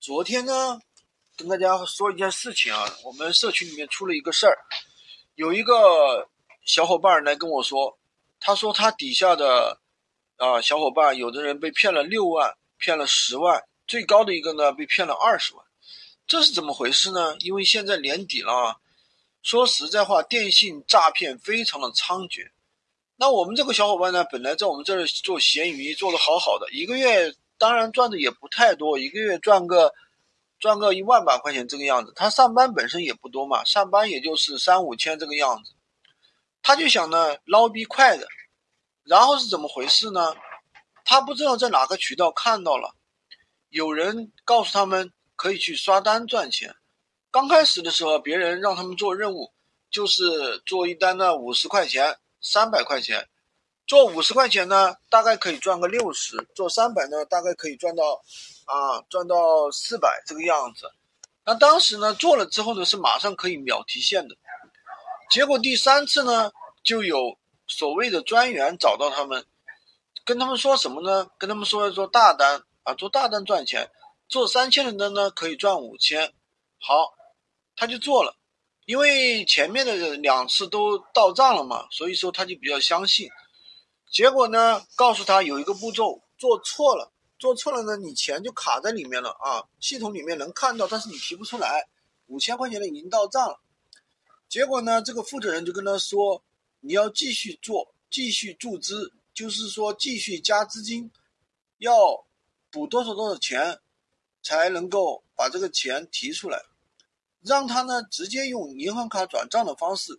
昨天呢，跟大家说一件事情啊，我们社区里面出了一个事儿，有一个小伙伴来跟我说，他说他底下的啊小伙伴，有的人被骗了六万，骗了十万，最高的一个呢被骗了二十万，这是怎么回事呢？因为现在年底了，说实在话，电信诈骗非常的猖獗。那我们这个小伙伴呢，本来在我们这儿做闲鱼做的好好的，一个月。当然赚的也不太多，一个月赚个赚个一万把块钱这个样子。他上班本身也不多嘛，上班也就是三五千这个样子。他就想呢捞笔快的，然后是怎么回事呢？他不知道在哪个渠道看到了，有人告诉他们可以去刷单赚钱。刚开始的时候，别人让他们做任务，就是做一单呢五十块钱、三百块钱。做五十块钱呢，大概可以赚个六十；做三百呢，大概可以赚到，啊，赚到四百这个样子。那当时呢，做了之后呢，是马上可以秒提现的。结果第三次呢，就有所谓的专员找到他们，跟他们说什么呢？跟他们说要做大单啊，做大单赚钱，做三千的单呢可以赚五千。好，他就做了，因为前面的两次都到账了嘛，所以说他就比较相信。结果呢？告诉他有一个步骤做错了，做错了呢，你钱就卡在里面了啊！系统里面能看到，但是你提不出来。五千块钱的已经到账了。结果呢，这个负责人就跟他说：“你要继续做，继续注资，就是说继续加资金，要补多少多少钱，才能够把这个钱提出来。让他呢直接用银行卡转账的方式，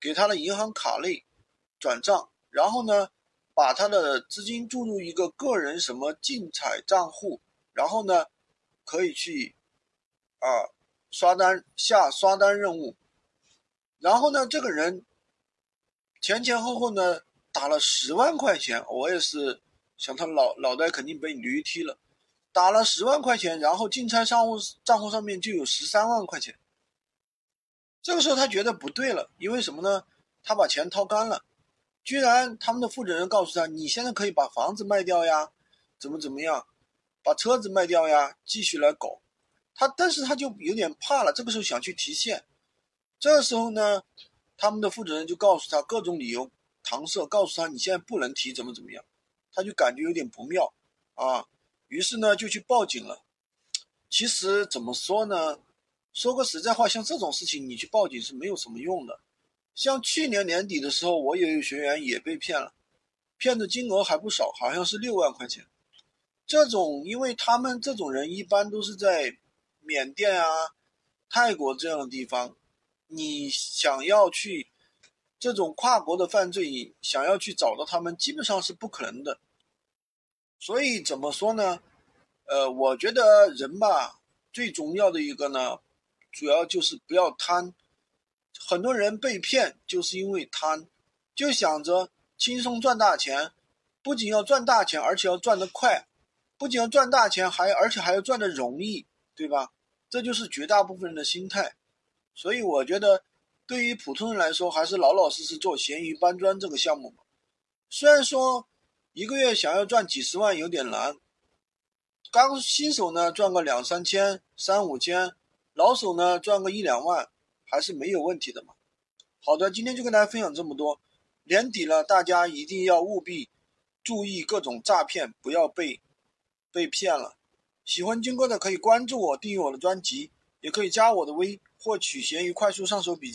给他的银行卡内转账，然后呢。”把他的资金注入一个个人什么竞彩账户，然后呢，可以去啊刷单下刷单任务，然后呢，这个人前前后后呢打了十万块钱，我也是想他脑脑袋肯定被驴踢了，打了十万块钱，然后竞猜账户账户上面就有十三万块钱，这个时候他觉得不对了，因为什么呢？他把钱掏干了。居然他们的负责人告诉他：“你现在可以把房子卖掉呀，怎么怎么样，把车子卖掉呀，继续来搞。”他但是他就有点怕了，这个时候想去提现。这时候呢，他们的负责人就告诉他各种理由搪塞，告诉他你现在不能提，怎么怎么样。他就感觉有点不妙啊，于是呢就去报警了。其实怎么说呢？说个实在话，像这种事情你去报警是没有什么用的。像去年年底的时候，我也有学员也被骗了，骗的金额还不少，好像是六万块钱。这种，因为他们这种人一般都是在缅甸啊、泰国这样的地方，你想要去这种跨国的犯罪，想要去找到他们，基本上是不可能的。所以怎么说呢？呃，我觉得人吧，最重要的一个呢，主要就是不要贪。很多人被骗就是因为贪，就想着轻松赚大钱，不仅要赚大钱，而且要赚得快，不仅要赚大钱，还而且还要赚得容易，对吧？这就是绝大部分人的心态。所以我觉得，对于普通人来说，还是老老实实做闲鱼搬砖这个项目吧。虽然说一个月想要赚几十万有点难，刚新手呢赚个两三千、三五千，老手呢赚个一两万。还是没有问题的嘛。好的，今天就跟大家分享这么多。年底了，大家一定要务必注意各种诈骗，不要被被骗了。喜欢军哥的可以关注我，订阅我的专辑，也可以加我的微，获取闲鱼快速上手笔记。